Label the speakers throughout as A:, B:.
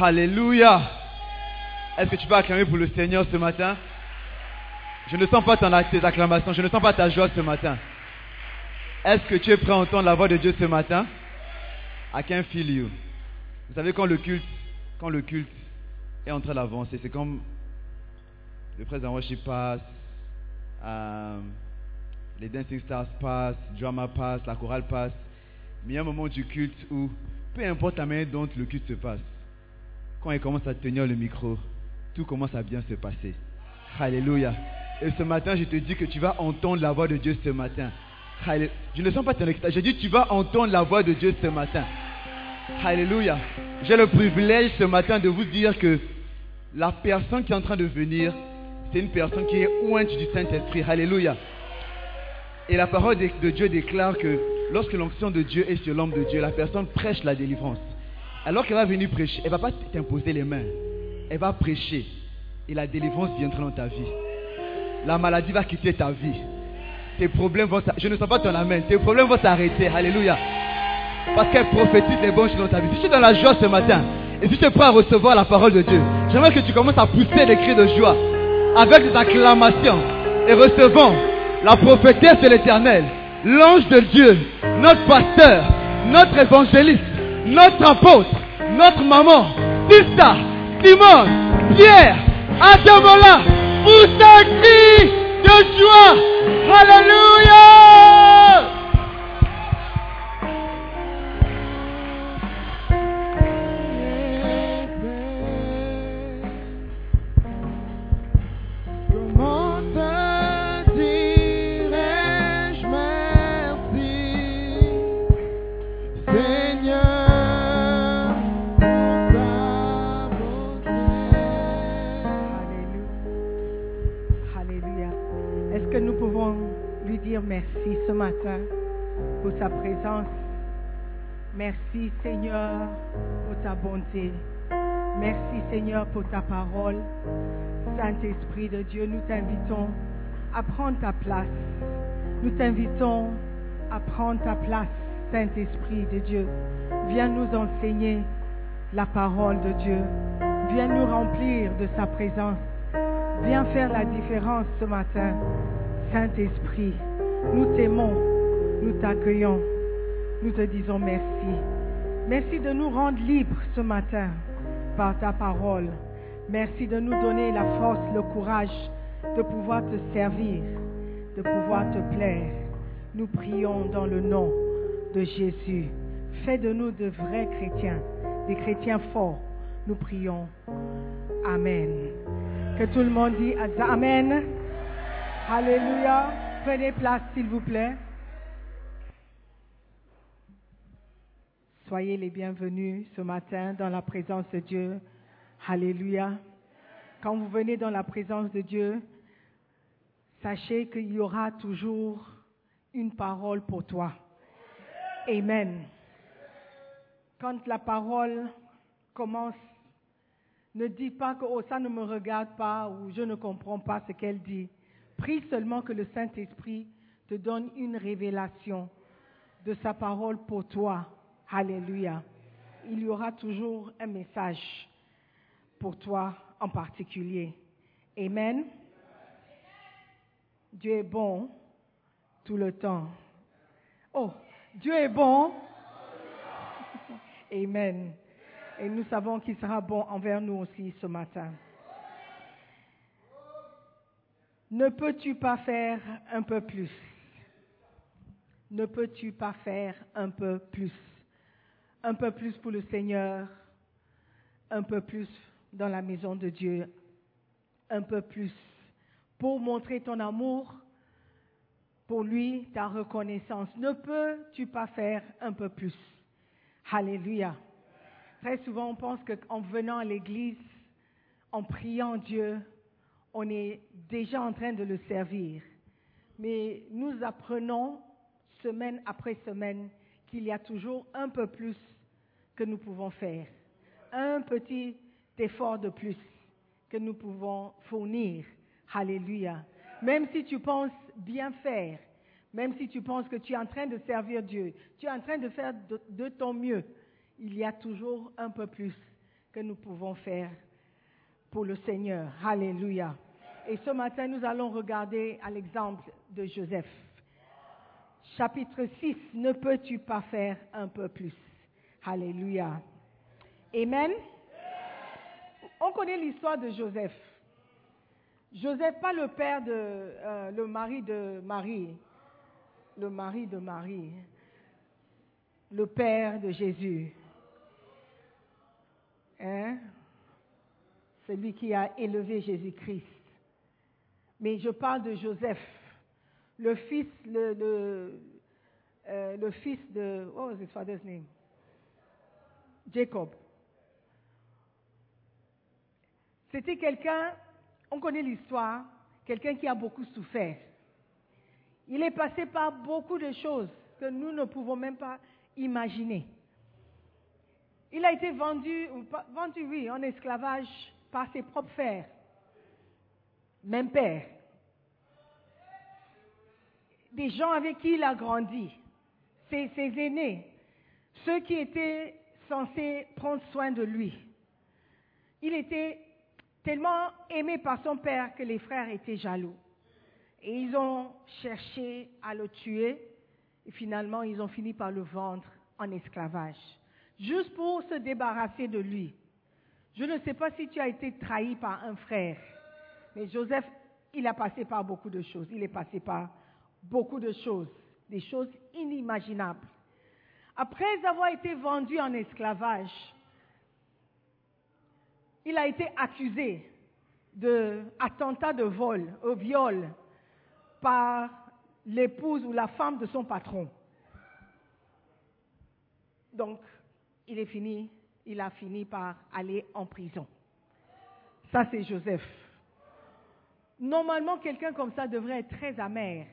A: Alléluia. Est-ce que tu peux acclamer pour le Seigneur ce matin? Je ne sens pas ton, tes acclamations, je ne sens pas ta joie ce matin. Est-ce que tu es prêt à entendre la voix de Dieu ce matin? I can feel you. Vous savez quand le culte, quand le culte est en train d'avancer, c'est comme le président worship passe, euh, les dancing stars passent, drama passe, la chorale passe. Mais il y a un moment du culte où, peu importe la manière dont le culte se passe, quand il commence à tenir le micro, tout commence à bien se passer. Alléluia. Et ce matin, je te dis que tu vas entendre la voix de Dieu ce matin. Je ne sens pas ton extase. Je dis tu vas entendre la voix de Dieu ce matin. Alléluia. J'ai le privilège ce matin de vous dire que la personne qui est en train de venir, c'est une personne qui est ointe du Saint-Esprit. Alléluia. Et la parole de Dieu déclare que lorsque l'onction de Dieu est sur l'homme de Dieu, la personne prêche la délivrance. Alors qu'elle va venir prêcher, elle ne va pas t'imposer les mains. Elle va prêcher. Et la délivrance viendra dans ta vie. La maladie va quitter ta vie. Tes problèmes vont s'arrêter. Je ne sens pas ton amen. Tes problèmes vont s'arrêter. Alléluia. Parce qu'elle prophétise les bonnes choses dans ta vie. Si tu es dans la joie ce matin, et si tu es prêt à recevoir la parole de Dieu, j'aimerais que tu commences à pousser des cris de joie avec des acclamations et recevant la prophétesse de l'éternel, l'ange de Dieu, notre pasteur, notre évangéliste, notre apôtre, notre maman, Tista, Simone, Pierre, Adamola, pousse un cri de joie. Alléluia.
B: Seigneur pour ta bonté.
C: Merci Seigneur pour ta parole. Saint-Esprit de Dieu, nous t'invitons à prendre ta place. Nous t'invitons à prendre ta place, Saint-Esprit de Dieu. Viens nous enseigner la parole de Dieu. Viens nous remplir de sa présence. Viens faire la différence ce matin. Saint-Esprit, nous t'aimons, nous t'accueillons, nous te disons merci. Merci de nous rendre libres ce matin par ta parole. Merci de nous donner la force, le courage de pouvoir te servir, de pouvoir te plaire. Nous prions dans le nom de Jésus. Fais de nous de vrais chrétiens, des chrétiens forts. Nous prions. Amen. Que tout le monde dit Amen. Alléluia. Prenez place, s'il vous plaît. Soyez les bienvenus ce matin dans la présence de Dieu. Alléluia. Quand vous venez dans la présence de Dieu, sachez qu'il y aura toujours une parole pour toi. Amen. Quand la parole commence, ne dis pas que oh, ça ne me regarde pas ou je ne comprends pas ce qu'elle dit. Prie seulement que le Saint-Esprit te donne une révélation de sa parole pour toi. Alléluia. Il y aura toujours un message pour toi en particulier. Amen. Dieu est bon tout le temps. Oh, Dieu est bon. Amen. Et nous savons qu'il sera bon envers nous aussi ce matin. Ne peux-tu pas faire un peu plus? Ne peux-tu pas faire un peu plus? Un peu plus pour le Seigneur, un peu plus dans la maison de Dieu, un peu plus pour montrer ton amour pour lui, ta reconnaissance. Ne peux-tu pas faire un peu plus? Alléluia. Très souvent, on pense qu'en venant à l'église, en priant Dieu, on est déjà en train de le servir. Mais nous apprenons semaine après semaine qu'il y a toujours un peu plus que nous pouvons faire. Un petit effort de plus que nous pouvons fournir. Alléluia. Même si tu penses bien faire, même si tu penses que tu es en train de servir Dieu, tu es en train de faire de, ton mieux, il y a toujours un peu plus que nous pouvons faire pour le Seigneur. Alléluia. Et ce matin, nous allons regarder à l'exemple de Joseph. Chapitre 6, ne peux-tu pas faire un peu plus? Alléluia. Amen. On connaît l'histoire de Joseph. Joseph, pas le père de, euh, le mari de Marie, le mari de Marie, le père de Jésus. Hein? Celui qui a élevé Jésus-Christ. Mais je parle de Joseph, le fils, euh, le fils de, what was his father's name? Jacob. C'était quelqu'un, on connaît l'histoire, quelqu'un qui a beaucoup souffert. Il est passé par beaucoup de choses que nous ne pouvons même pas imaginer. Il a été vendu, vendu oui, en esclavage par ses propres frères, même père. Des gens avec qui il a grandi, ses, ses aînés, ceux qui étaient censés prendre soin de lui. Il était tellement aimé par son père que les frères étaient jaloux. Et ils ont cherché à le tuer. Et finalement, ils ont fini par le vendre en esclavage. Juste pour se débarrasser de lui. Je ne sais pas si tu as été trahi par un frère. Mais Joseph, il a passé par beaucoup de choses. Il est passé par beaucoup de choses. Des choses inimaginables. Après avoir été vendu en esclavage, il a été accusé d'attentat de vol, au viol, par l'épouse ou la femme de son patron. Donc, il est fini, il a fini par aller en prison. Ça, c'est Joseph. Normalement, quelqu'un comme ça devrait être très amer,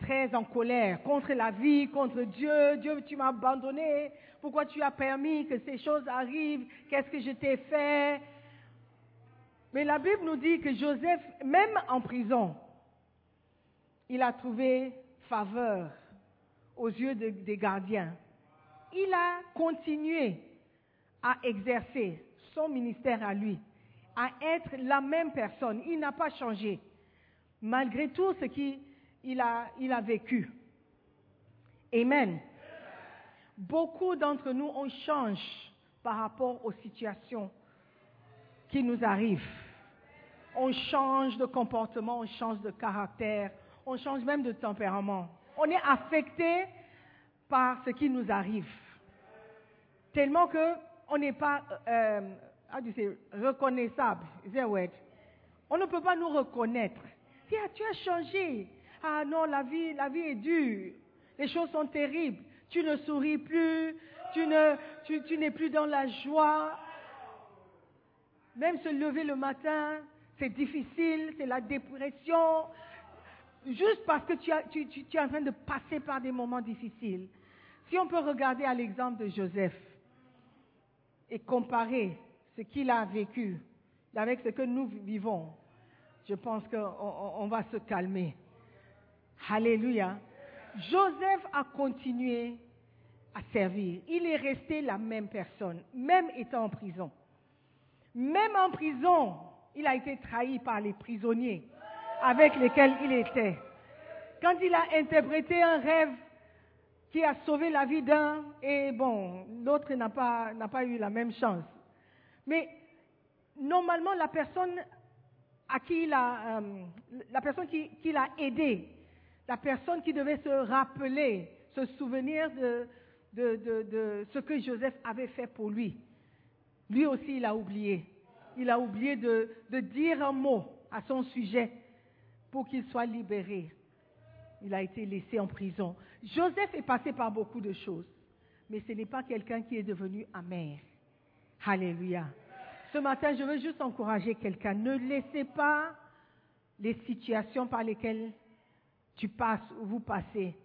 C: très en colère contre la vie, contre Dieu. Dieu, tu m'as abandonné. Pourquoi tu as permis que ces choses arrivent? Qu'est-ce que je t'ai fait? Mais la Bible nous dit que Joseph, même en prison, il a trouvé faveur aux yeux de- des gardiens. Il a continué à exercer son ministère à lui, à être la même personne. Il n'a pas changé, malgré tout ce qu'il a, il a vécu. Amen. Beaucoup d'entre nous, on change par rapport aux situations qui nous arrivent. On change de comportement, on change de caractère, on change même de tempérament. On est affecté par ce qui nous arrive. Tellement que on n'est pas euh, reconnaissable. On ne peut pas nous reconnaître. Tiens, tu as changé. Ah non, la vie, est dure. Les choses sont terribles. Tu ne souris plus. Tu ne, tu, tu n'es plus dans la joie. Même se lever le matin, c'est difficile, c'est la dépression. Juste parce que tu, as- es en train de passer par des moments difficiles. Si on peut regarder à l'exemple de Joseph et comparer ce qu'il a vécu avec ce que nous vivons, je pense qu'on on- on va se calmer. Alléluia. Joseph a continué à servir. Il est resté la même personne, même étant en prison. Même en prison, il a été trahi par les prisonniers avec lesquels il était. Quand il a interprété un rêve qui a sauvé la vie d'un, et bon, l'autre n'a pas, eu la même chance. Mais normalement, la personne à qui il a, euh, qui l'a aidé, la personne qui devait se rappeler, se souvenir de, ce que Joseph avait fait pour lui, lui aussi, il a oublié. Il a oublié de, de dire un mot à son sujet pour qu'il soit libéré. Il a été laissé en prison. Joseph est passé par beaucoup de choses, mais ce n'est pas quelqu'un qui est devenu amer. Alléluia. Ce matin, je veux juste encourager quelqu'un. Ne laissez pas les situations par lesquelles tu passes ou vous passez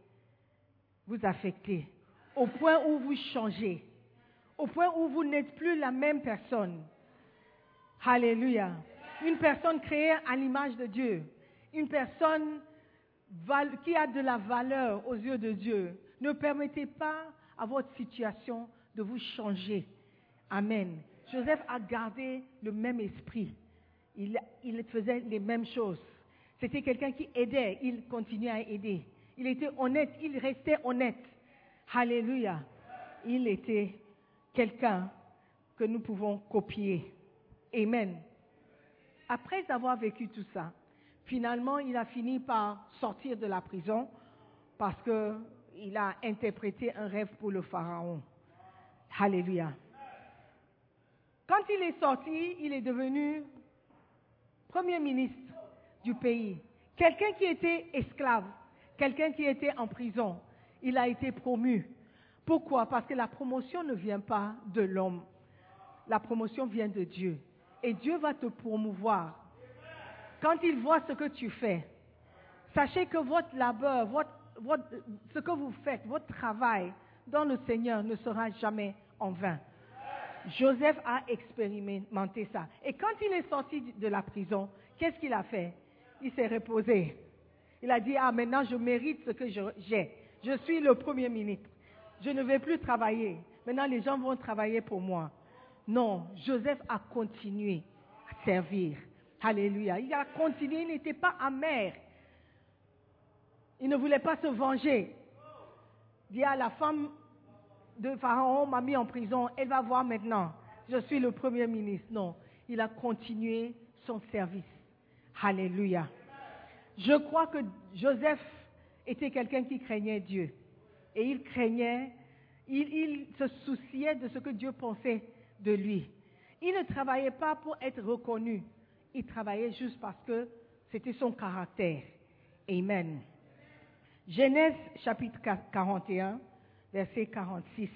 C: vous affecter, au point où vous changez, au point où vous n'êtes plus la même personne. Alléluia. Une personne créée à l'image de Dieu, une personne qui a de la valeur aux yeux de Dieu. Ne permettez pas à votre situation de vous changer. Amen. Joseph a gardé le même esprit. Il, il faisait les mêmes choses. C'était quelqu'un qui aidait, il continuait à aider. Il était honnête, il restait honnête. Alléluia. Il était quelqu'un que nous pouvons copier. Amen. Après avoir vécu tout ça, finalement, il a fini par sortir de la prison parce qu'il a interprété un rêve pour le Pharaon. Alléluia. Quand il est sorti, il est devenu premier ministre du pays. Quelqu'un qui était esclave, quelqu'un qui était en prison, il a été promu. Pourquoi? Parce que la promotion ne vient pas de l'homme. La promotion vient de Dieu. Et Dieu va te promouvoir. Quand il voit ce que tu fais, sachez que votre labeur, ce que vous faites, votre travail dans le Seigneur ne sera jamais en vain. Joseph a expérimenté ça. Et quand il est sorti de la prison, qu'est-ce qu'il a fait? Il s'est reposé. Il a dit, ah maintenant je mérite ce que j'ai. Je suis le premier ministre. Je ne vais plus travailler. Maintenant les gens vont travailler pour moi. Non, Joseph a continué à servir. Alléluia. Il a continué, il n'était pas amer. Il ne voulait pas se venger. Il dit à la femme de Pharaon m'a mis en prison, elle va voir maintenant. Je suis le premier ministre. Non, il a continué son service. Alléluia. Je crois que Joseph était quelqu'un qui craignait Dieu. Et il craignait, il, se souciait de ce que Dieu pensait de lui. Il ne travaillait pas pour être reconnu. Il travaillait juste parce que c'était son caractère. Amen. Genèse chapitre 41, versets 46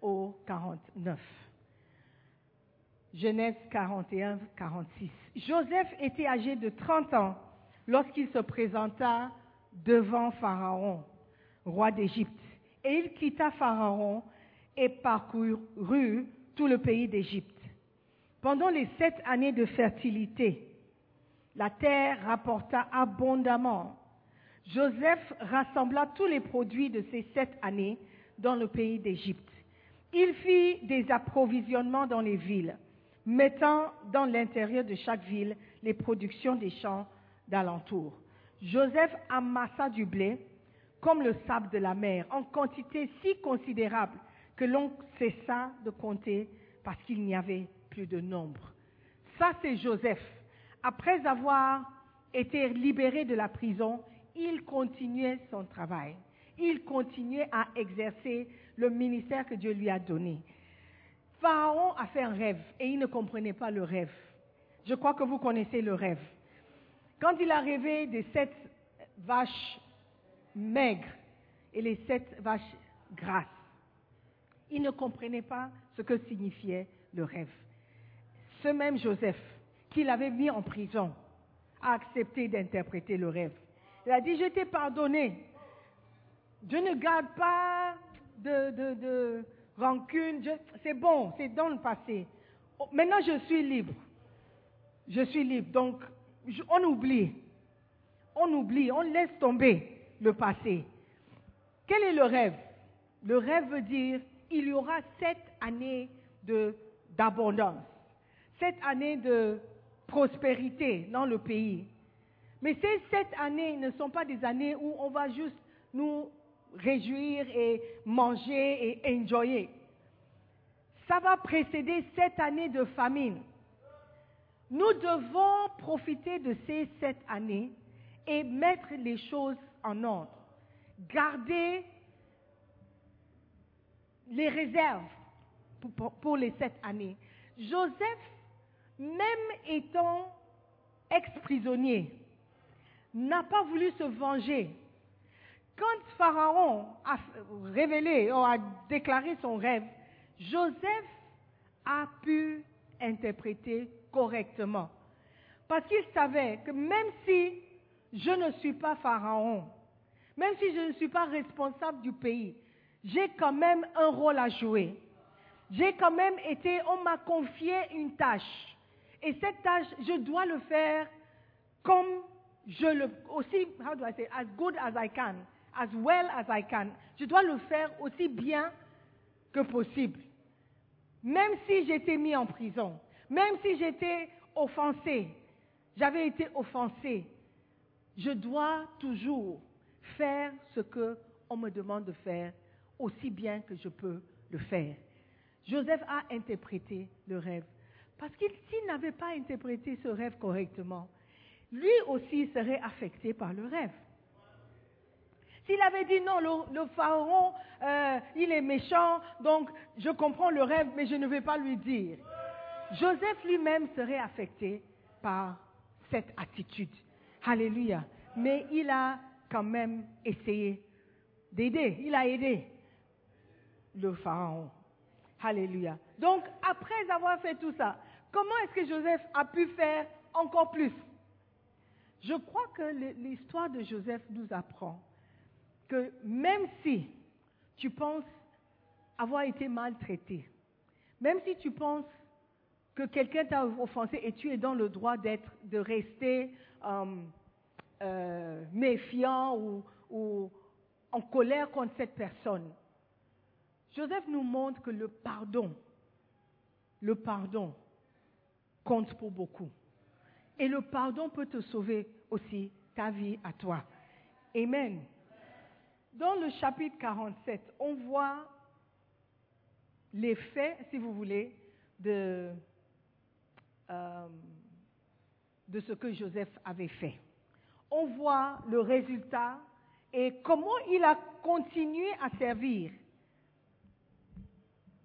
C: au 49. Genèse 41, 46. Joseph était âgé de 30 ans lorsqu'il se présenta devant Pharaon, roi d'Égypte. Et il quitta Pharaon et parcourut tout le pays d'Égypte. Pendant les sept années de fertilité, la terre rapporta abondamment. Joseph rassembla tous les produits de ces sept années dans le pays d'Égypte. Il fit des approvisionnements dans les villes, mettant dans l'intérieur de chaque ville les productions des champs d'alentour. Joseph amassa du blé comme le sable de la mer, en quantité si considérable que l'on cessa de compter parce qu'il n'y avait plus de nombre. Ça, c'est Joseph. Après avoir été libéré de la prison, il continuait son travail il continuait à exercer le ministère que Dieu lui a donné. Pharaon a fait un rêve et il ne comprenait pas le rêve. Je crois que vous connaissez le rêve. Quand il a rêvé des sept vaches maigres et les sept vaches grasses, il ne comprenait pas ce que signifiait le rêve. Ce même Joseph, qu'il avait mis en prison, a accepté d'interpréter le rêve. Il a dit, je t'ai pardonné, je ne garde pas de, rancune. C'est bon, c'est dans le passé. Oh, maintenant, je suis libre. Je suis libre. Donc, on oublie. On oublie, on laisse tomber le passé. Quel est le rêve? Le rêve veut dire il y aura sept années d'abondance, sept années de prospérité dans le pays. Mais ces sept années ne sont pas des années où on va juste nous réjouir et manger et enjoyer. Ça va précéder cette année de famine. Nous devons profiter de ces sept années et mettre les choses en ordre. Garder les réserves pour, pour les sept années. Joseph, même étant ex-prisonnier, n'a pas voulu se venger quand Pharaon a révélé ou a déclaré son rêve, Joseph a pu interpréter correctement. Parce qu'il savait que même si je ne suis pas Pharaon, même si je ne suis pas responsable du pays, j'ai quand même un rôle à jouer. J'ai quand même été, on m'a confié une tâche. Et cette tâche, je dois le faire comme je le, aussi, how do I say, as good as I can as well as I can. Je dois le faire aussi bien que possible. même si j'étais mis en prison, même si j'étais offensé, j'avais été offensé, je dois toujours faire ce que on me demande de faire aussi bien que je peux le faire. Joseph a interprété le rêve. Parce qu'il s'il n'avait pas interprété ce rêve correctement, lui aussi serait affecté par le rêve. S'il avait dit non, le, pharaon, euh, il est méchant, donc je comprends le rêve, mais je ne vais pas lui dire. Joseph lui-même serait affecté par cette attitude. Alléluia. Mais il a quand même essayé d'aider. Il a aidé le pharaon. Alléluia. Donc, après avoir fait tout ça, comment est-ce que Joseph a pu faire encore plus? Je crois que l'histoire de Joseph nous apprend que même si tu penses avoir été maltraité, même si tu penses que quelqu'un t'a offensé et tu es dans le droit d'être, de rester euh, euh, méfiant ou, ou en colère contre cette personne, Joseph nous montre que le pardon, le pardon compte pour beaucoup. Et le pardon peut te sauver aussi ta vie à toi. Amen. Dans le chapitre 47, on voit les faits, si vous voulez, euh, de ce que Joseph avait fait. On voit le résultat et comment il a continué à servir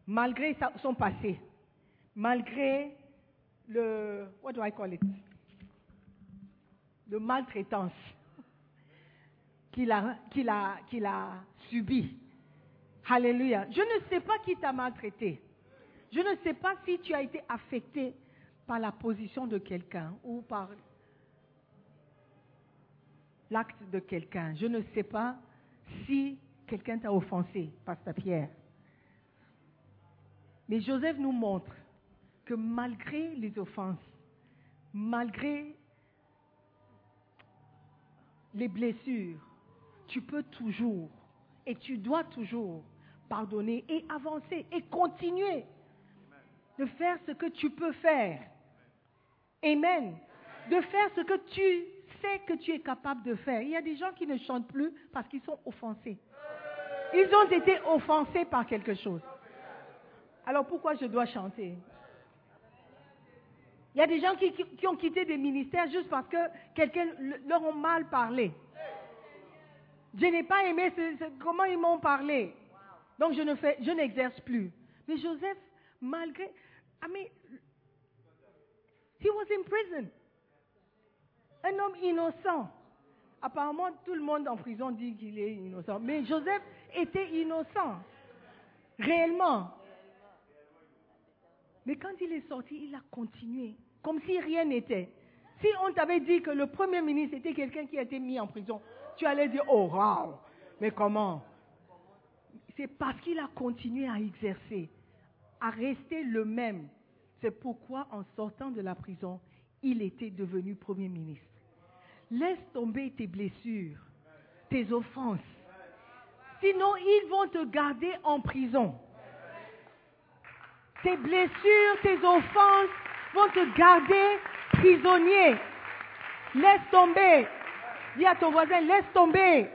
C: malgré son passé, malgré le, what do I call it, le maltraitance qu'il a, qu'il subi. Alléluia. Je ne sais pas qui t'a maltraité. Je ne sais pas si tu as été affecté par la position de quelqu'un ou par l'acte de quelqu'un. Je ne sais pas si quelqu'un t'a offensé, Pasteur Pierre. Mais Joseph nous montre que malgré les offenses, malgré les blessures, tu peux toujours et tu dois toujours pardonner et avancer et continuer de faire ce que tu peux faire. Amen. De faire ce que tu sais que tu es capable de faire. Il y a des gens qui ne chantent plus parce qu'ils sont offensés. Ils ont été offensés par quelque chose. Alors pourquoi je dois chanter? Il y a des gens qui, ont quitté des ministères juste parce que quelqu'un leur a mal parlé. Je n'ai pas aimé comment ils m'ont parlé. Donc je ne fais, je n'exerce plus. Mais Joseph, malgré, I mean, he was in prison. Un homme innocent. Apparemment, tout le monde en prison dit qu'il est innocent. Mais Joseph était innocent. Réellement. Mais quand il est sorti, il a continué, comme si rien n'était. Si on t'avait dit que le Premier ministre était quelqu'un qui a été mis en prison, tu allais dire, oh, wow, mais comment? C'est parce qu'il a continué à exercer, à rester le même. C'est pourquoi, en sortant de la prison, il était devenu Premier ministre. Laisse tomber tes blessures, tes offenses. Sinon, ils vont te garder en prison. Tes blessures, tes offenses vont te garder prisonnier. Laisse tomber. Dis à ton voisin, laisse tomber.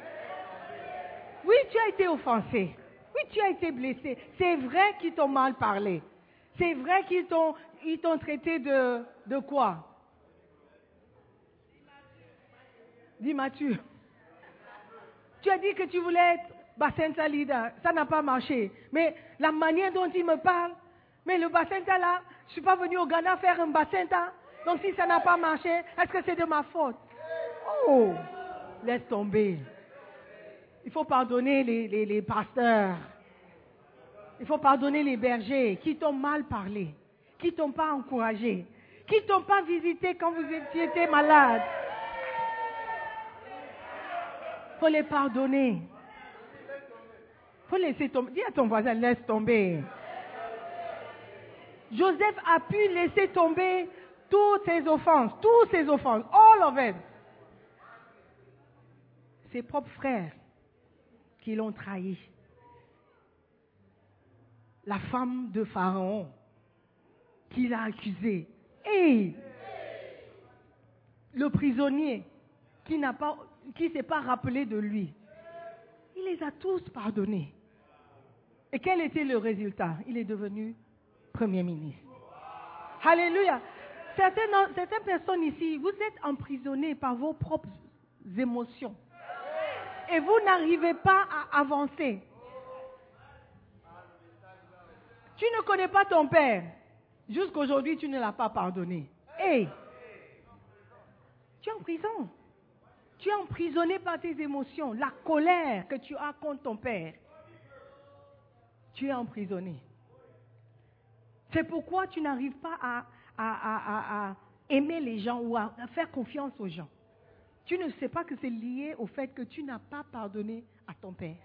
C: Oui, tu as été offensé. Oui, tu as été blessé. C'est vrai qu'ils t'ont mal parlé. C'est vrai qu'ils t'ont, ils t'ont traité de, de quoi? Dis Mathieu. Tu as dit que tu voulais être Bacenta leader. Ça n'a pas marché. Mais la manière dont il me parle, mais le Bacenta là, je ne suis pas venu au Ghana faire un Bacenta. Donc si ça n'a pas marché, est-ce que c'est de ma faute? Oh, laisse tomber. Il faut pardonner les, pasteurs. Il faut pardonner les bergers qui t'ont mal parlé, qui t'ont pas encouragé, qui t'ont pas visité quand vous étiez malade. Il faut les pardonner. Il faut laisser tomber. Dis à ton voisin, laisse tomber. Joseph a pu laisser tomber toutes ses offenses, toutes ses offenses, all of it. Ses propres frères qui l'ont trahi. la femme de Pharaon qui l'a accusé. Et le prisonnier qui n'a pas, qui s'est pas rappelé de lui, il les a tous pardonnés. Et quel était le résultat? Il est devenu Premier ministre. Alléluia. Certaines, certaines personnes ici, vous êtes emprisonnés par vos propres émotions. Et vous n'arrivez pas à avancer. Tu ne connais pas ton père. Jusqu'aujourd'hui, tu ne l'as pas pardonné. Hé, tu es en prison. Tu es emprisonné par tes émotions, la colère que tu as contre ton père. Tu es emprisonné. C'est pourquoi tu n'arrives pas à, aimer les gens ou à faire confiance aux gens. Tu ne sais pas que c'est lié au fait que tu n'as pas pardonné à ton père.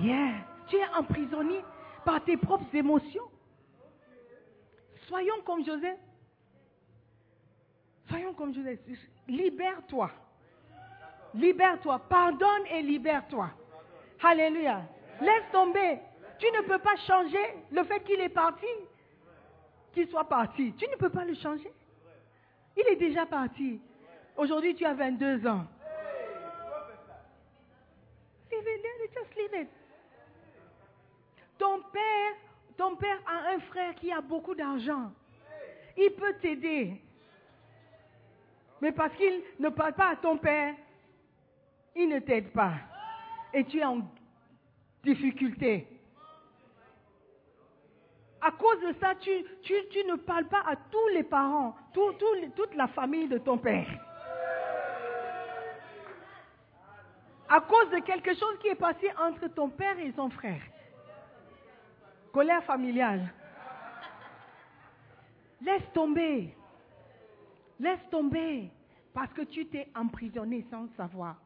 C: Yeah. Tu es emprisonné par tes propres émotions. Soyons comme Joseph. Soyons comme Joseph. Libère-toi. Libère-toi. Pardonne et libère-toi. Alléluia. Laisse tomber. Tu ne peux pas changer le fait qu'il est parti. Qu'il soit parti. Tu ne peux pas le changer. Il est déjà parti. Aujourd'hui, tu as 22 ans. Just. Ton père, ton père a un frère qui a beaucoup d'argent. Il peut t'aider. Mais parce qu'il ne parle pas à ton père, il ne t'aide pas. Et tu es en difficulté. À cause de ça, tu, tu, tu ne parles pas à tous les parents, tout- tout toute la famille de ton père. À cause de quelque chose qui est passé entre ton père et son frère. Colère familiale. Laisse tomber. Laisse tomber. Parce que tu t'es emprisonné sans savoir.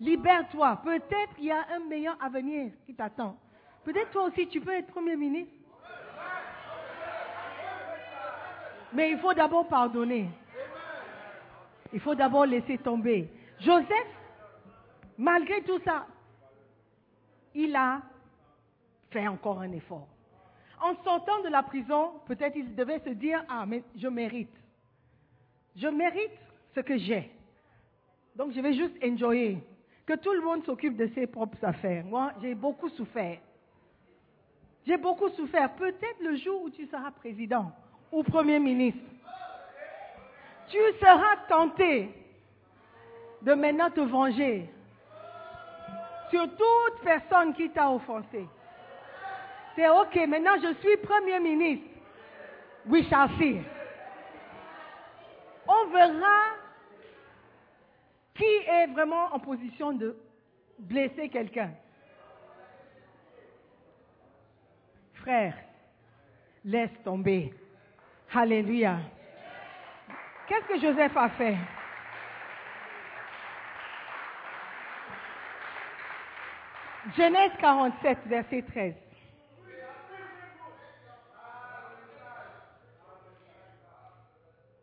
C: Libère-toi. Peut-être qu'il y a un meilleur avenir qui t'attend. Peut-être toi aussi tu peux être Premier ministre. Mais il faut d'abord pardonner. Il faut d'abord laisser tomber. Joseph, malgré tout ça, il a fait encore un effort. En sortant de la prison, peut-être il devait se dire, ah, mais je mérite. Je mérite ce que j'ai. Donc je vais juste enjoyer. Que tout le monde s'occupe de ses propres affaires. Moi, j'ai beaucoup souffert. J'ai beaucoup souffert. Peut-être le jour où tu seras président ou premier ministre, tu seras tenté de maintenant te venger sur toute personne qui t'a offensé. C'est ok, maintenant je suis premier ministre. We shall see. On verra qui est vraiment en position de blesser quelqu'un. Frère, laisse tomber. Alléluia. Qu'est-ce que Joseph a fait? Genèse 47, verset 13.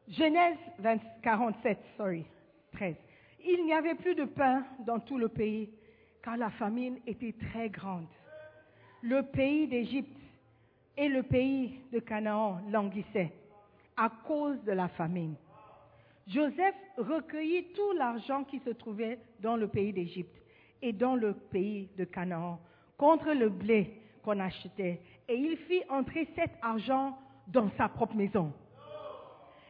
C: Genèse 20 47, sorry, 13. Il n'y avait plus de pain dans tout le pays, car la famine était très grande. Le pays d'Égypte et le pays de Canaan languissaient à cause de la famine. Joseph recueillit tout l'argent qui se trouvait dans le pays d'Égypte et dans le pays de Canaan contre le blé qu'on achetait, et il fit entrer cet argent dans sa propre maison.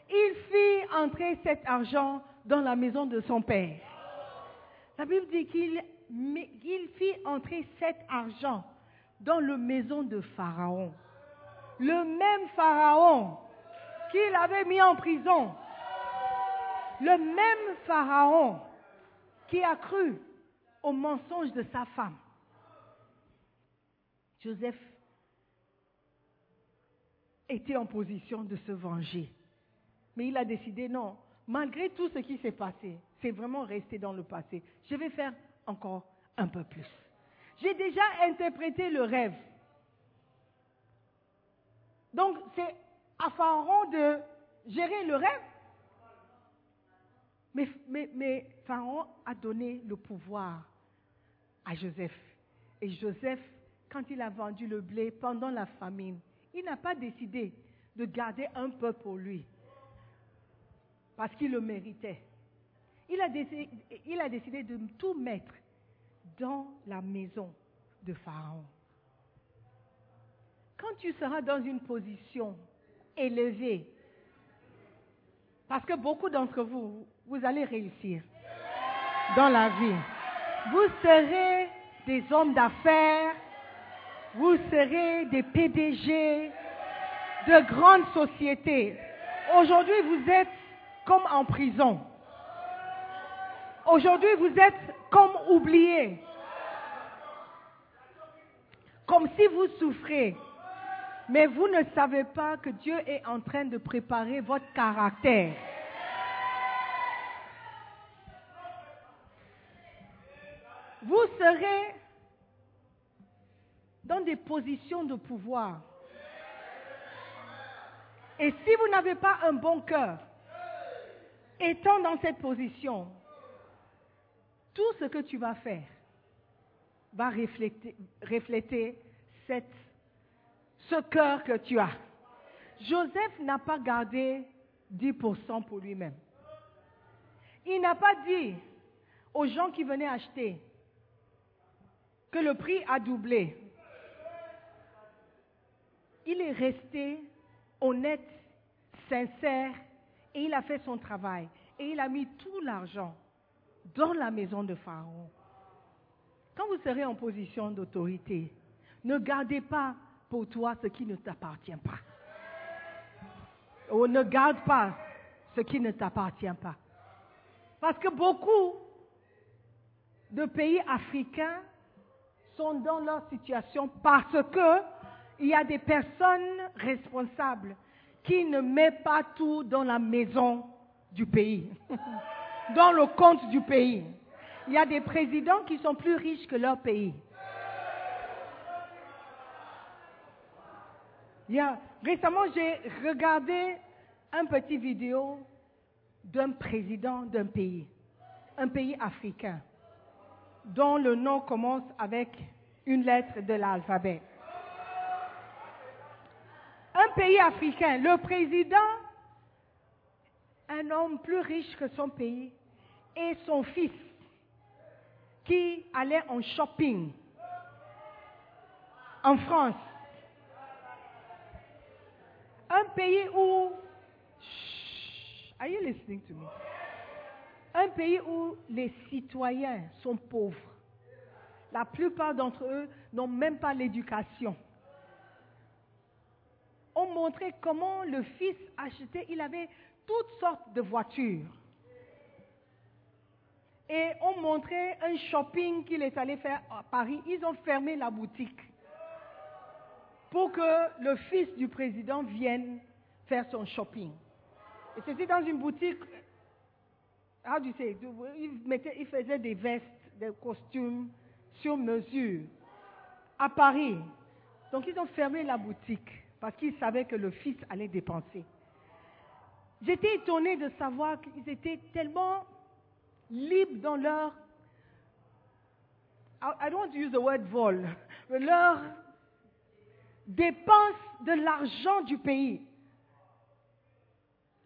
C: Il fit entrer cet argent dans la maison de son père. La Bible dit qu'il fit entrer cet argent dans la maison de Pharaon. Le même Pharaon qu'il avait mis en prison. Le même Pharaon qui a cru au mensonge de sa femme. Joseph était en position de se venger. Mais il a décidé, non, malgré tout ce qui s'est passé, c'est vraiment resté dans le passé. Je vais faire encore un peu plus. J'ai déjà interprété le rêve. Donc, c'est à Pharaon de gérer le rêve. Mais, mais, mais Pharaon a donné le pouvoir à Joseph. Et Joseph quand il a vendu le blé pendant la famine, il n'a pas décidé de garder un peu pour lui, parce qu'il le méritait. Il a, décidé, de tout mettre dans la maison de Pharaon. Quand tu seras dans une position élevée, parce que beaucoup d'entre vous, vous allez réussir dans la vie. Vous serez des hommes d'affaires, vous serez des PDG de grandes sociétés. Aujourd'hui, vous êtes comme en prison. Aujourd'hui, vous êtes comme oubliés. Comme si vous souffrez. Mais vous ne savez pas que Dieu est en train de préparer votre caractère. Vous serez dans des positions de pouvoir. Et si vous n'avez pas un bon cœur, étant dans cette position, tout ce que tu vas faire va refléter, ce cœur que tu as. Joseph n'a pas gardé 10% pour lui-même. Il n'a pas dit aux gens qui venaient acheter que le prix a doublé. Il est resté honnête, sincère, et il a fait son travail. Et il a mis tout l'argent dans la maison de Pharaon. Quand vous serez en position d'autorité, ne gardez pas pour toi ce qui ne t'appartient pas. Ou ne garde pas ce qui ne t'appartient pas. Parce que beaucoup de pays africains dans leur situation parce que il y a des personnes responsables qui ne mettent pas tout dans la maison du pays, dans le compte du pays. Il y a des présidents qui sont plus riches que leur pays. Il y a- récemment, j'ai regardé un petit vidéo d'un président d'un pays, un pays africain, dont le nom commence avec une lettre de l'alphabet. Un pays africain, le président, un homme plus riche que son pays, et son fils, qui allait en shopping en France. Un pays où... Are you listening to me? Un pays où les citoyens sont pauvres. La plupart d'entre eux n'ont même pas l'éducation. On montrait comment le fils achetait, il avait toutes sortes de voitures. Et on montrait un shopping qu'il est allé faire à Paris. Ils ont fermé la boutique pour que le fils du président vienne faire son shopping. Et c'était dans une boutique, how do you say, il, des vestes, des costumes sur mesure à Paris. Donc ils ont fermé la boutique parce qu'ils savaient que le fils allait dépenser. J'étais étonnée de savoir qu'ils étaient tellement libres dans leur, I don't use the word vol, leur dépense de l'argent du pays,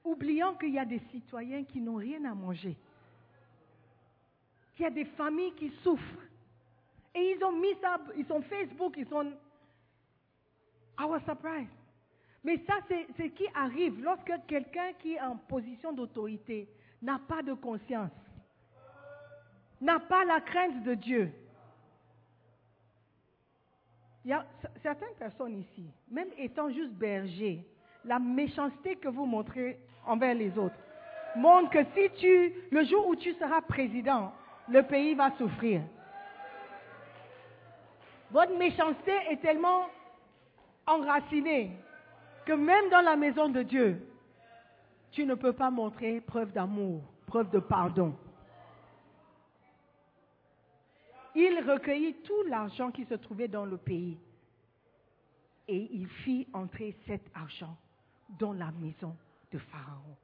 C: oubliant qu'il y a des citoyens qui n'ont rien à manger, qu'il y a des familles qui souffrent. Et ils ont mis ça, ils sont Facebook, ils sont... I was surprised. Mais ça, c'est ce qui arrive lorsque quelqu'un qui est en position d'autorité n'a pas de conscience, n'a pas la crainte de Dieu. Il y a certaines personnes ici, même étant juste berger, la méchanceté que vous montrez envers les autres montre que si tu, le jour où tu seras président, le pays va souffrir. Votre méchanceté est tellement enracinée que même dans la maison de Dieu, tu ne peux pas montrer preuve d'amour, preuve de pardon. Il recueillit tout l'argent qui se trouvait dans le pays et il fit entrer cet argent dans la maison de Pharaon.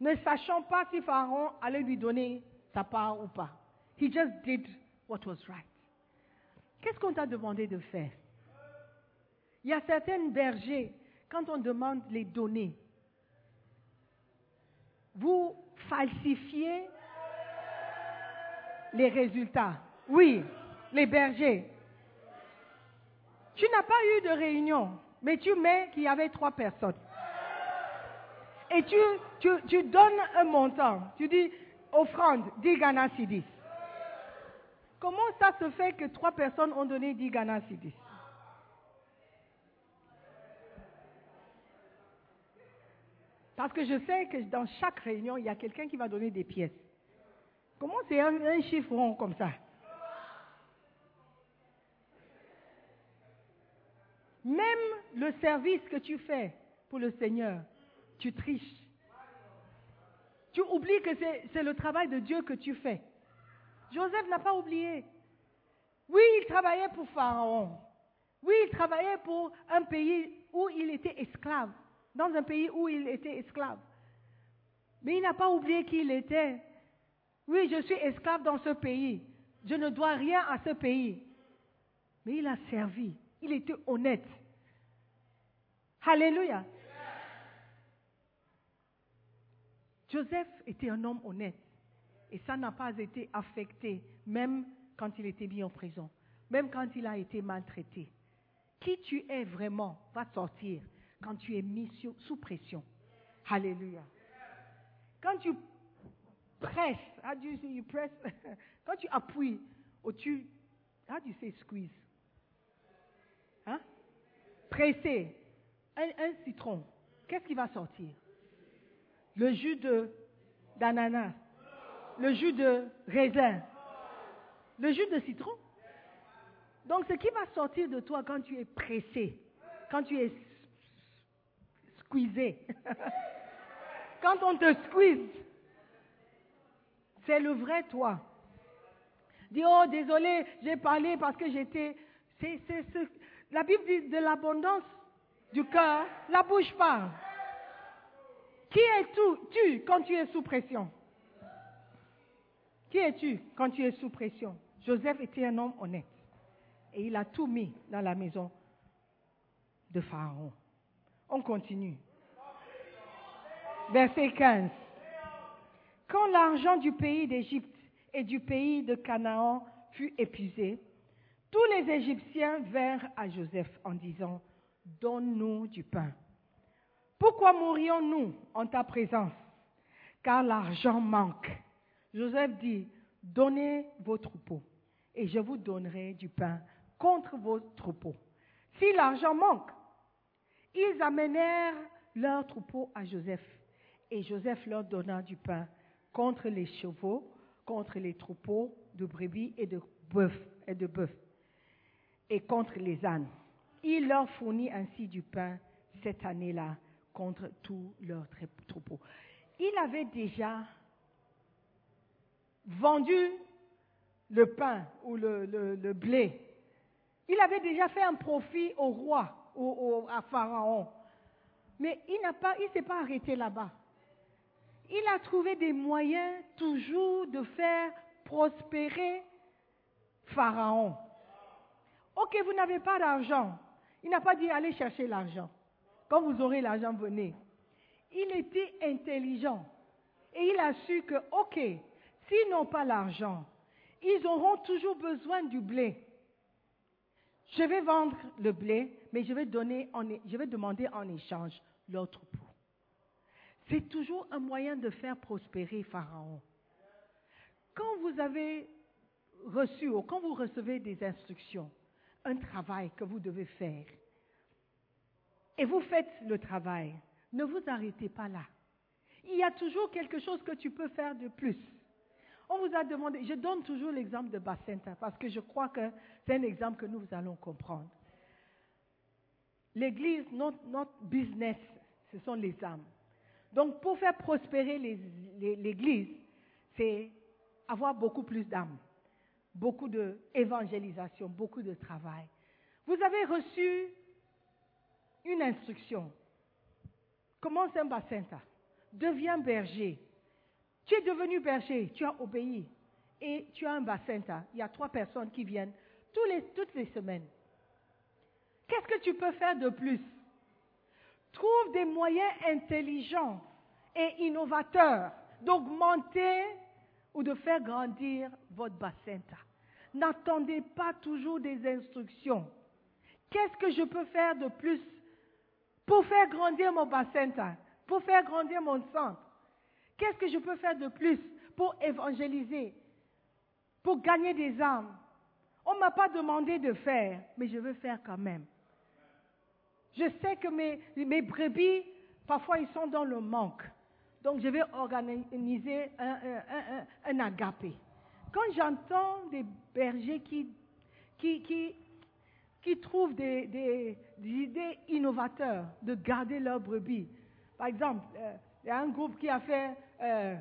C: Ne sachant pas si Pharaon allait lui donner sa part ou pas. He just did what was right. Qu'est-ce qu'on t'a demandé de faire? Il y a certains bergers, quand on demande les données, vous falsifiez les résultats. Oui, les bergers. Tu n'as pas eu de réunion, mais tu mets qu'il y avait trois personnes. Et tu, tu, donnes un montant. Tu dis, offrande, 10 Ghana Sidis. Comment ça se fait que trois personnes ont donné 10 Ghana Sidis Parce que je sais que dans chaque réunion, il y a quelqu'un qui va donner des pièces. Comment c'est un, un chiffre rond comme ça? Même le service que tu fais pour le Seigneur, tu triches. Tu oublies que c'est le travail de Dieu que tu fais. Joseph n'a pas oublié. Oui, il travaillait pour Pharaon. Oui, il travaillait pour un pays où il était esclave. Dans un pays où il était esclave. Mais il n'a pas oublié qui il était. Oui, je suis esclave dans ce pays. Je ne dois rien à ce pays. Mais il a servi. Il était honnête. Alléluia. Joseph était un homme honnête. Et ça n'a pas été affecté, même quand il était mis en prison, même quand il a été maltraité. Qui tu es vraiment va sortir quand tu es mis sous pression. Alléluia. Quand tu presses, how do you say quand tu appuies au-dessus, how do you squeeze? Hein? Presser un citron, qu'est-ce qui va sortir? Le jus de d'ananas, le jus de raisin, le jus de citron. Donc ce qui va sortir de toi quand tu es pressé, quand tu es squeezé, quand on te squeeze, c'est le vrai toi. Dis, oh désolé, j'ai parlé parce que j'étais... La Bible dit de l'abondance du cœur, la bouche parle. Qui es-tu quand tu es sous pression? Qui es-tu quand tu es sous pression? Joseph était un homme honnête. Et il a tout mis dans la maison de Pharaon. On continue. Verset 15. Quand l'argent du pays d'Égypte et du pays de Canaan fut épuisé, tous les Égyptiens vinrent à Joseph en disant, Donne-nous du pain. Pourquoi mourrions-nous en ta présence? Car l'argent manque. Joseph dit, Donnez vos troupeaux, et je vous donnerai du pain contre vos troupeaux. Si l'argent manque, ils amenèrent leurs troupeaux à Joseph, et Joseph leur donna du pain contre les chevaux, contre les troupeaux de brebis et de bœufs, et de et contre les ânes. Il leur fournit ainsi du pain cette année-là contre tous leurs troupeaux. Il avait déjà vendu le pain ou le, blé. Il avait déjà fait un profit au roi, au- au- à Pharaon. Mais il n'a pas, il s'est pas arrêté là-bas. Il a trouvé des moyens toujours de faire prospérer Pharaon. Ok, vous n'avez pas d'argent. Il n'a pas dit allez chercher l'argent. Quand vous aurez l'argent, venez. Il était intelligent. Et il a su que, ok, s'ils n'ont pas l'argent, ils auront toujours besoin du blé. Je vais vendre le blé, mais je vais, demander en échange leur troupeau. C'est toujours un moyen de faire prospérer Pharaon. Quand vous avez reçu ou quand vous recevez des instructions, un travail que vous devez faire, et vous faites le travail, ne vous arrêtez pas là. Il y a toujours quelque chose que tu peux faire de plus. On vous a demandé, je donne toujours l'exemple de Bacenta parce que je crois que c'est un exemple que nous allons comprendre. L'église, notre, notre business, ce sont les âmes. Donc pour faire prospérer l'église, c'est avoir beaucoup plus d'âmes, beaucoup d'évangélisation, beaucoup de travail. Vous avez reçu une instruction. Commence un Bacenta. Deviens berger. Tu es devenu berger, tu as obéi. Et tu as un Bacenta. Il y a trois personnes qui viennent tous les, toutes les semaines. Qu'est-ce que tu peux faire de plus? Trouve des moyens intelligents et innovateurs d'augmenter ou de faire grandir votre bassin. N'attendez pas toujours des instructions. Qu'est-ce que je peux faire de plus? Pour faire grandir mon bassin, pour faire grandir mon centre Qu'est-ce que je peux faire de plus pour évangéliser, pour gagner des âmes? On ne m'a pas demandé de faire, mais je veux faire quand même. Je sais que mes, brebis, parfois, ils sont dans le manque. Donc, je vais organiser un, un, agapé. Quand j'entends des bergers qui, qui trouvent des, idées innovateurs de garder leurs brebis, par exemple, euh, il y a un groupe qui a fait euh,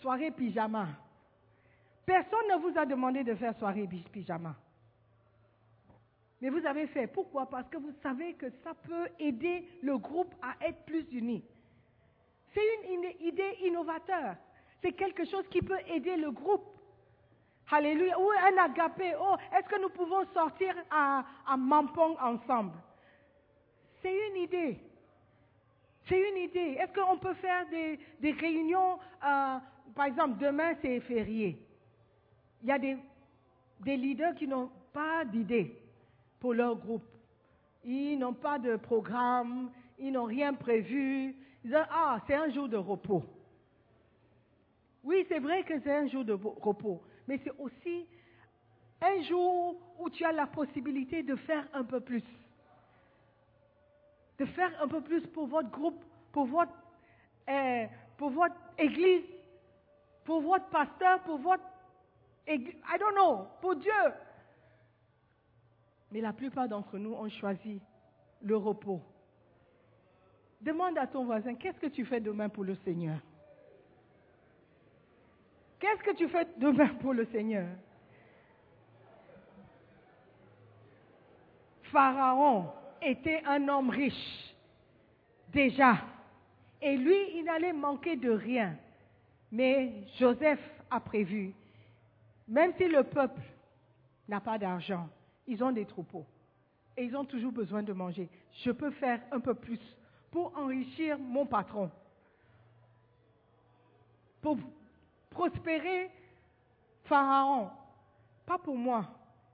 C: soirée pyjama. Personne ne vous a demandé de faire soirée pyjama. Mais vous avez fait. Pourquoi? Parce que vous savez que ça peut aider le groupe à être plus uni. C'est une, une idée innovateur. C'est quelque chose qui peut aider le groupe. Alléluia. Ou un agapé? Oh, est-ce que nous pouvons sortir à, Mampong ensemble? C'est une idée. C'est une idée. Est-ce qu'on peut faire des, des réunions, euh, par exemple, demain c'est férié. Il y a des, des leaders qui n'ont pas d'idée pour leur groupe. Ils n'ont pas de programme, ils n'ont rien prévu. Ils disent, ah, c'est un jour de repos. Oui, c'est vrai que c'est un jour de repos, mais c'est aussi un jour où tu as la possibilité de faire un peu plus. De faire un peu plus pour votre groupe, pour votre, euh, pour votre église, pour votre pasteur, pour votre église, I don't know, pour Dieu. Mais la plupart d'entre nous ont choisi le repos. Demande à ton voisin, qu'est-ce que tu fais demain pour le Seigneur? Qu'est-ce que tu fais demain pour le Seigneur? Pharaon était un homme riche, déjà. Et lui, il n'allait manquer de rien. Mais Joseph a prévu, même si le peuple n'a pas d'argent, ils ont des troupeaux. Et ils ont toujours besoin de manger. Je peux faire un peu plus pour enrichir mon patron. Prospérer Pharaon. Pas pour moi,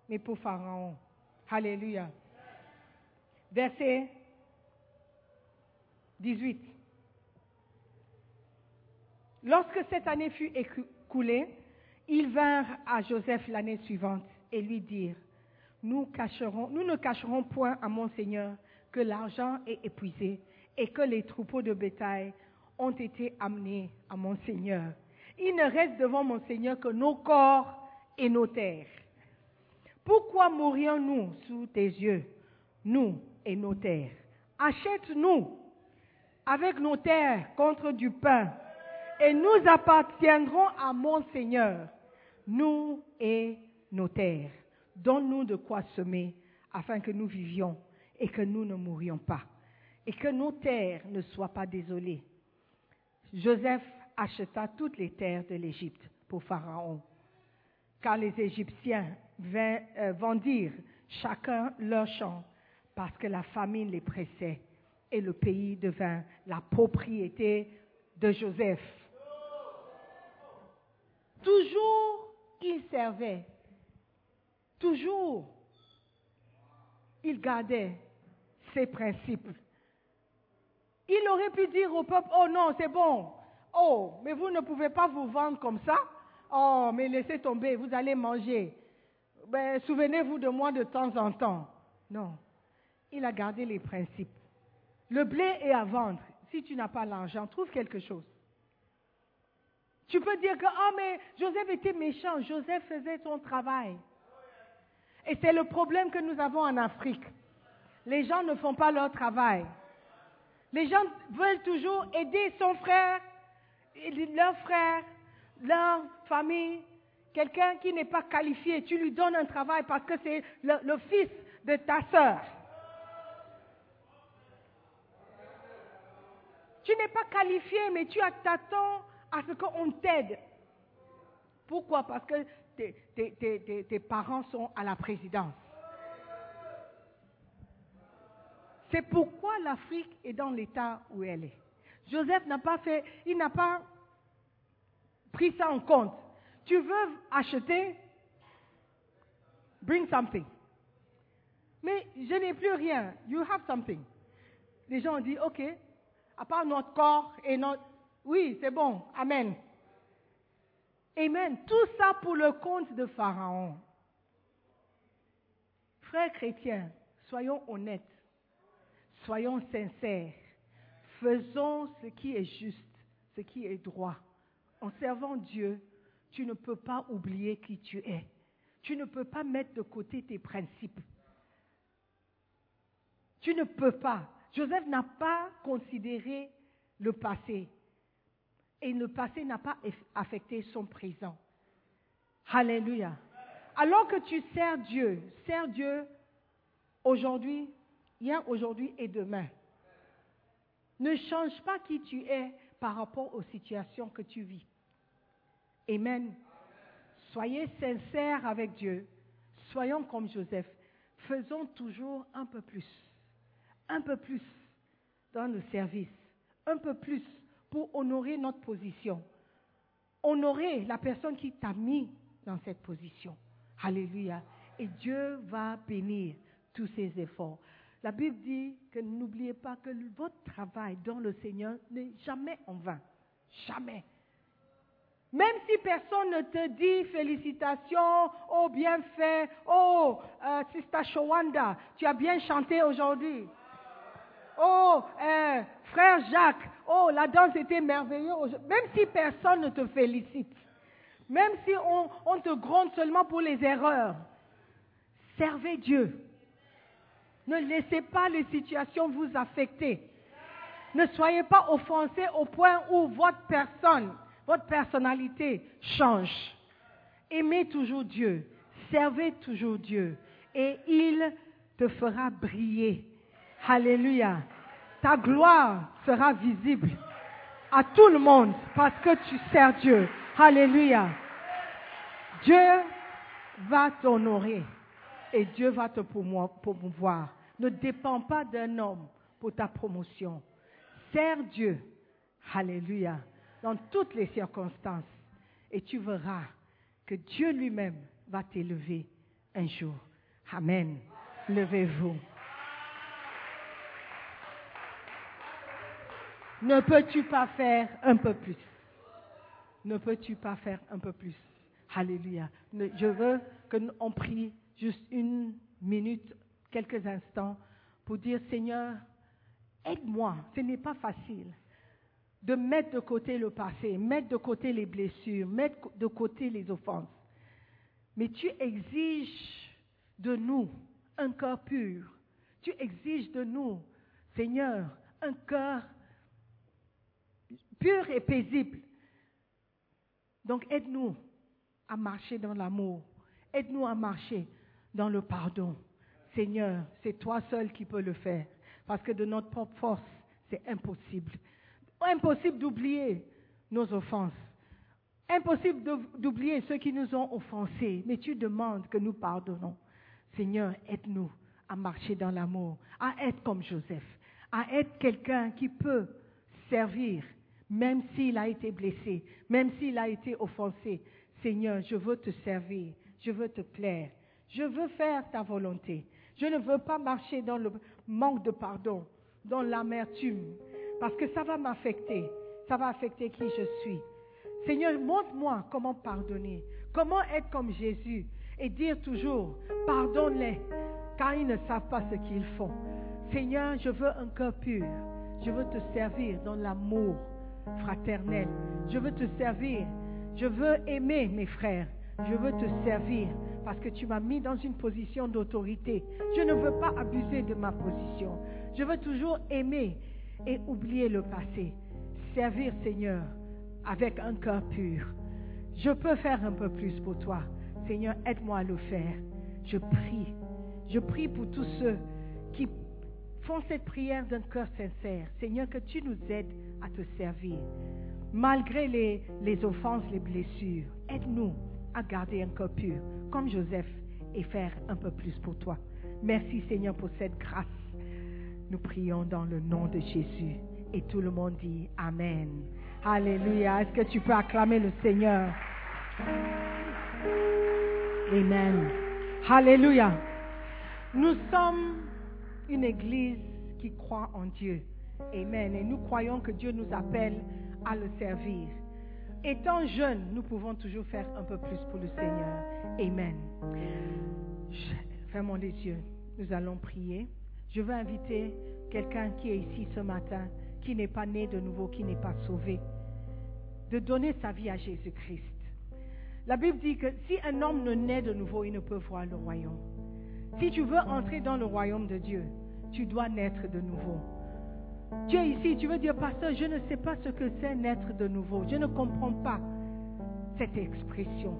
C: mais pour Pharaon. Alléluia. Verset 18. Lorsque cette année fut écoulée, ils vinrent à Joseph l'année suivante et lui dirent, nous, nous ne cacherons point à mon Seigneur que l'argent est épuisé et que les troupeaux de bétail ont été amenés à mon Seigneur. Il ne reste devant mon Seigneur que nos corps et nos terres. Pourquoi mourrions-nous sous tes yeux, nous et nos terres? Achète-nous avec nos terres contre du pain, et nous appartiendrons à mon Seigneur, nous et nos terres. Donne-nous de quoi semer afin que nous vivions et que nous ne mourions pas, et que nos terres ne soient pas désolées. Joseph acheta toutes les terres de l'Égypte pour Pharaon, car les Égyptiens euh, vendirent chacun leur champ parce que la famine les pressait et le pays devint la propriété de Joseph. Toujours il servait, toujours il gardait ses principes. Il aurait pu dire au peuple, oh non, c'est bon, oh, mais vous ne pouvez pas vous vendre comme ça, oh, mais laissez tomber, vous allez manger. Ben, souvenez-vous de moi de temps en temps. Non, il a gardé les principes. Le blé est à vendre. Si tu n'as pas l'argent, trouve quelque chose. Tu peux dire que, oh, mais Joseph était méchant. Joseph faisait son travail. Et c'est le problème que nous avons en Afrique. Les gens ne font pas leur travail. Les gens veulent toujours aider son frère, leur frère, leur famille. Quelqu'un qui n'est pas qualifié, tu lui donnes un travail parce que c'est le, fils de ta sœur. Tu n'es pas qualifié, mais tu t'attends à ce qu'on t'aide. Pourquoi? Parce que tes parents sont à la présidence. C'est pourquoi l'Afrique est dans l'état où elle est. Joseph n'a pas fait, il n'a pas pris ça en compte. Tu veux acheter, bring something. Mais je n'ai plus rien. You have something. Les gens ont dit, OK, à part notre corps et notre... Oui, c'est bon. Amen. Amen. Tout ça pour le compte de Pharaon. Frères chrétiens, soyons honnêtes, soyons sincères, faisons ce qui est juste, ce qui est droit. En servant Dieu, tu ne peux pas oublier qui tu es. Tu ne peux pas mettre de côté tes principes. Tu ne peux pas. Joseph n'a pas considéré le passé. Et le passé n'a pas affecté son présent. Alléluia. Alors que tu sers Dieu, sers Dieu aujourd'hui, hier, aujourd'hui et demain. Ne change pas qui tu es par rapport aux situations que tu vis. Amen. Soyez sincères avec Dieu. Soyons comme Joseph. Faisons toujours un peu plus. Un peu plus dans le service. Un peu plus pour honorer notre position. Honorer la personne qui t'a mis dans cette position. Alléluia. Et Dieu va bénir tous ces efforts. La Bible dit que n'oubliez pas que votre travail dans le Seigneur n'est jamais en vain. Jamais. Même si personne ne te dit félicitations, oh bien fait, oh euh, Sister Shawanda, tu as bien chanté aujourd'hui. Oh euh, frère Jacques, oh la danse était merveilleuse. Même si personne ne te félicite, même si on, on te gronde seulement pour les erreurs, servez Dieu. Ne laissez pas les situations vous affecter. Ne soyez pas offensés au point où votre personne, votre personnalité change. Aimez toujours Dieu. Servez toujours Dieu. Et il te fera briller. Alléluia. Ta gloire sera visible à tout le monde parce que tu sers Dieu. Alléluia. Dieu va t'honorer et Dieu va te promou- promouvoir. Ne dépends pas d'un homme pour ta promotion. Sers Dieu. Alléluia. Dans toutes les circonstances. Et tu verras que Dieu lui-même va t'élever un jour. Amen. Levez-vous. Ne peux-tu pas faire un peu plus? Ne peux-tu pas faire un peu plus? Alléluia. Je veux qu'on prie juste une minute, quelques instants, pour dire Seigneur, aide-moi. Ce n'est pas facile de mettre de côté le passé, mettre de côté les blessures, mettre de côté les offenses. Mais tu exiges de nous un cœur pur. Tu exiges de nous, Seigneur, un cœur pur et paisible. Donc aide-nous à marcher dans l'amour. Aide-nous à marcher dans le pardon. Seigneur, c'est toi seul qui peux le faire. Parce que de notre propre force, c'est impossible. Impossible d'oublier nos offenses. Impossible d'oublier ceux qui nous ont offensés. Mais tu demandes que nous pardonnons. Seigneur, aide-nous à marcher dans l'amour, à être comme Joseph, à être quelqu'un qui peut servir, même s'il a été blessé, même s'il a été offensé. Seigneur, je veux te servir, je veux te plaire, je veux faire ta volonté. Je ne veux pas marcher dans le manque de pardon, dans l'amertume, parce que ça va m'affecter, ça va affecter qui je suis. Seigneur, montre-moi comment pardonner, comment être comme Jésus et dire toujours, pardonne-les, car ils ne savent pas ce qu'ils font. Seigneur, je veux un cœur pur, je veux te servir dans l'amour fraternel, je veux te servir, je veux aimer mes frères, je veux te servir parce que tu m'as mis dans une position d'autorité. Je ne veux pas abuser de ma position. Je veux toujours aimer et oublier le passé. Servir Seigneur avec un cœur pur. Je peux faire un peu plus pour toi. Seigneur, aide-moi à le faire. Je prie. Je prie pour tous ceux qui font cette prière d'un cœur sincère. Seigneur, que tu nous aides à te servir. Malgré les, les offenses, les blessures, aide-nous à garder un cœur pur, comme Joseph, et faire un peu plus pour toi. Merci Seigneur pour cette grâce. Nous prions dans le nom de Jésus. Et tout le monde dit Amen. Alléluia. Est-ce que tu peux acclamer le Seigneur? Amen. Alléluia. Nous sommes une église qui croit en Dieu. Amen. Et nous croyons que Dieu nous appelle à le servir. Étant jeunes, nous pouvons toujours faire un peu plus pour le Seigneur. Amen. Fermons les yeux. Nous allons prier. Je veux inviter quelqu'un qui est ici ce matin, qui n'est pas né de nouveau, qui n'est pas sauvé, de donner sa vie à Jésus-Christ. La Bible dit que si un homme ne naît de nouveau, il ne peut voir le royaume. Si tu veux entrer dans le royaume de Dieu, tu dois naître de nouveau. Tu es ici, tu veux dire, pasteur, je ne sais pas ce que c'est naître de nouveau. Je ne comprends pas cette expression.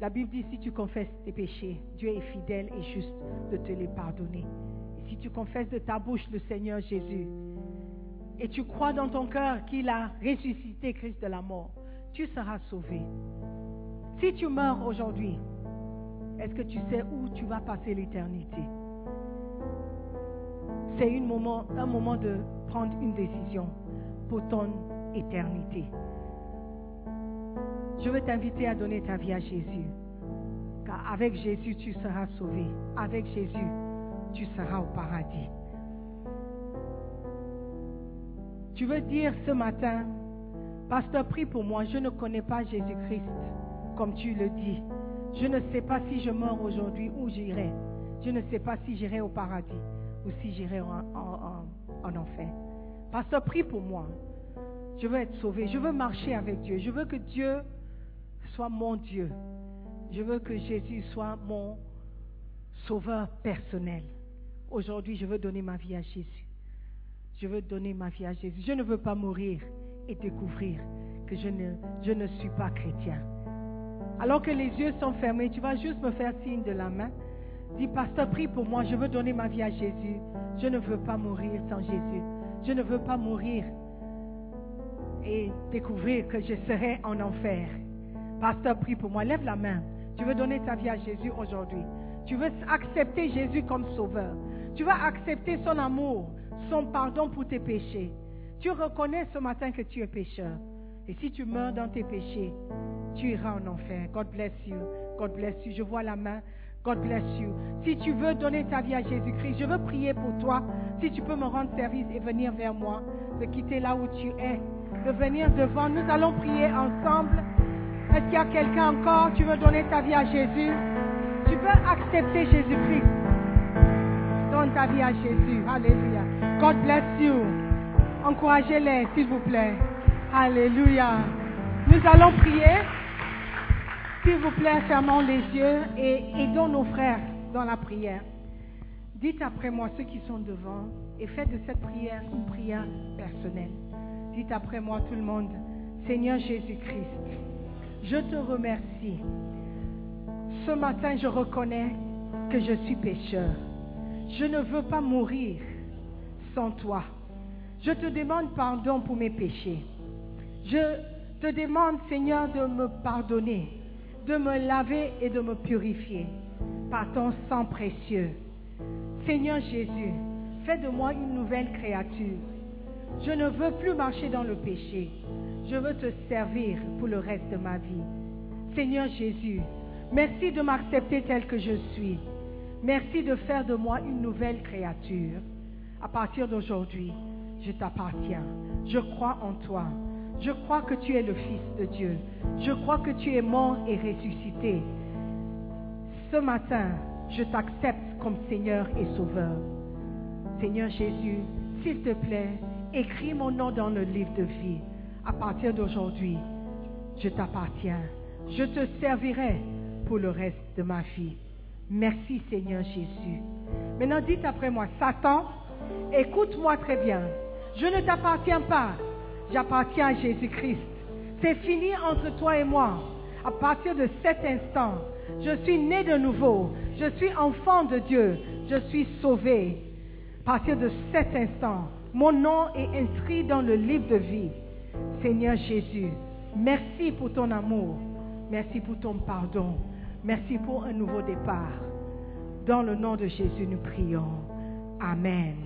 C: La Bible dit, si tu confesses tes péchés, Dieu est fidèle et juste de te les pardonner. Si tu confesses de ta bouche le Seigneur Jésus, et tu crois dans ton cœur qu'il a ressuscité Christ de la mort, tu seras sauvé. Si tu meurs aujourd'hui, est-ce que tu sais où tu vas passer l'éternité? C'est un moment, un moment de prendre une décision pour ton éternité. Je veux t'inviter à donner ta vie à Jésus. Car avec Jésus, tu seras sauvé. Avec Jésus, tu seras au paradis. Tu veux dire ce matin, Pasteur, prie pour moi, je ne connais pas Jésus-Christ, comme tu le dis. Je ne sais pas si je meurs aujourd'hui, où j'irai. Je ne sais pas si j'irai au paradis ou si j'irai en, en, en enfer. Pasteur, prie pour moi. Je veux être sauvé. Je veux marcher avec Dieu. Je veux que Dieu soit mon Dieu. Je veux que Jésus soit mon sauveur personnel. Aujourd'hui, je veux donner ma vie à Jésus. Je veux donner ma vie à Jésus. Je ne veux pas mourir et découvrir que je ne, je ne suis pas chrétien. Alors que les yeux sont fermés, tu vas juste me faire signe de la main. Dis, pasteur, prie pour moi, je veux donner ma vie à Jésus. Je ne veux pas mourir sans Jésus. Je ne veux pas mourir et découvrir que je serai en enfer. Pasteur, prie pour moi. Lève la main. Tu veux donner ta vie à Jésus aujourd'hui. Tu veux accepter Jésus comme sauveur. Tu veux accepter son amour, son pardon pour tes péchés. Tu reconnais ce matin que tu es pécheur. Et si tu meurs dans tes péchés, tu iras en enfer. God bless you. God bless you. Je vois la main. God bless you. Si tu veux donner ta vie à Jésus-Christ, je veux prier pour toi. Si tu peux me rendre service et venir vers moi, de quitter là où tu es, de venir devant. Nous allons prier ensemble. Est-ce qu'il y a quelqu'un encore Tu veux donner ta vie à Jésus? Tu veux accepter Jésus-Christ Donne ta vie à Jésus. Alléluia. God bless you. Encouragez-les, s'il vous plaît. Alléluia. Nous allons prier. S'il vous plaît, fermons les yeux et aidons nos frères dans la prière. Dites après moi ceux qui sont devant et faites de cette prière une prière personnelle. Dites après moi tout le monde, Seigneur Jésus-Christ, je te remercie. Ce matin, je reconnais que je suis pécheur. Je ne veux pas mourir sans toi. Je te demande pardon pour mes péchés. Je te demande, Seigneur, de me pardonner, de me laver et de me purifier par ton sang précieux. Seigneur Jésus, fais de moi une nouvelle créature. Je ne veux plus marcher dans le péché. Je veux te servir pour le reste de ma vie. Seigneur Jésus, merci de m'accepter tel que je suis. Merci de faire de moi une nouvelle créature. À partir d'aujourd'hui, je t'appartiens. Je crois en toi. Je crois que tu es le Fils de Dieu. Je crois que tu es mort et ressuscité. Ce matin, je t'accepte comme Seigneur et Sauveur. Seigneur Jésus, s'il te plaît, écris mon nom dans le livre de vie. À partir d'aujourd'hui, je t'appartiens. Je te servirai pour le reste de ma vie. Merci Seigneur Jésus. Maintenant dites après moi, Satan, écoute-moi très bien. Je ne t'appartiens pas. J'appartiens à Jésus-Christ. C'est fini entre toi et moi. À partir de cet instant, je suis né de nouveau. Je suis enfant de Dieu. Je suis sauvé. À partir de cet instant, mon nom est inscrit dans le livre de vie. Seigneur Jésus, merci pour ton amour. Merci pour ton pardon. Merci pour un nouveau départ. Dans le nom de Jésus, nous prions. Amen.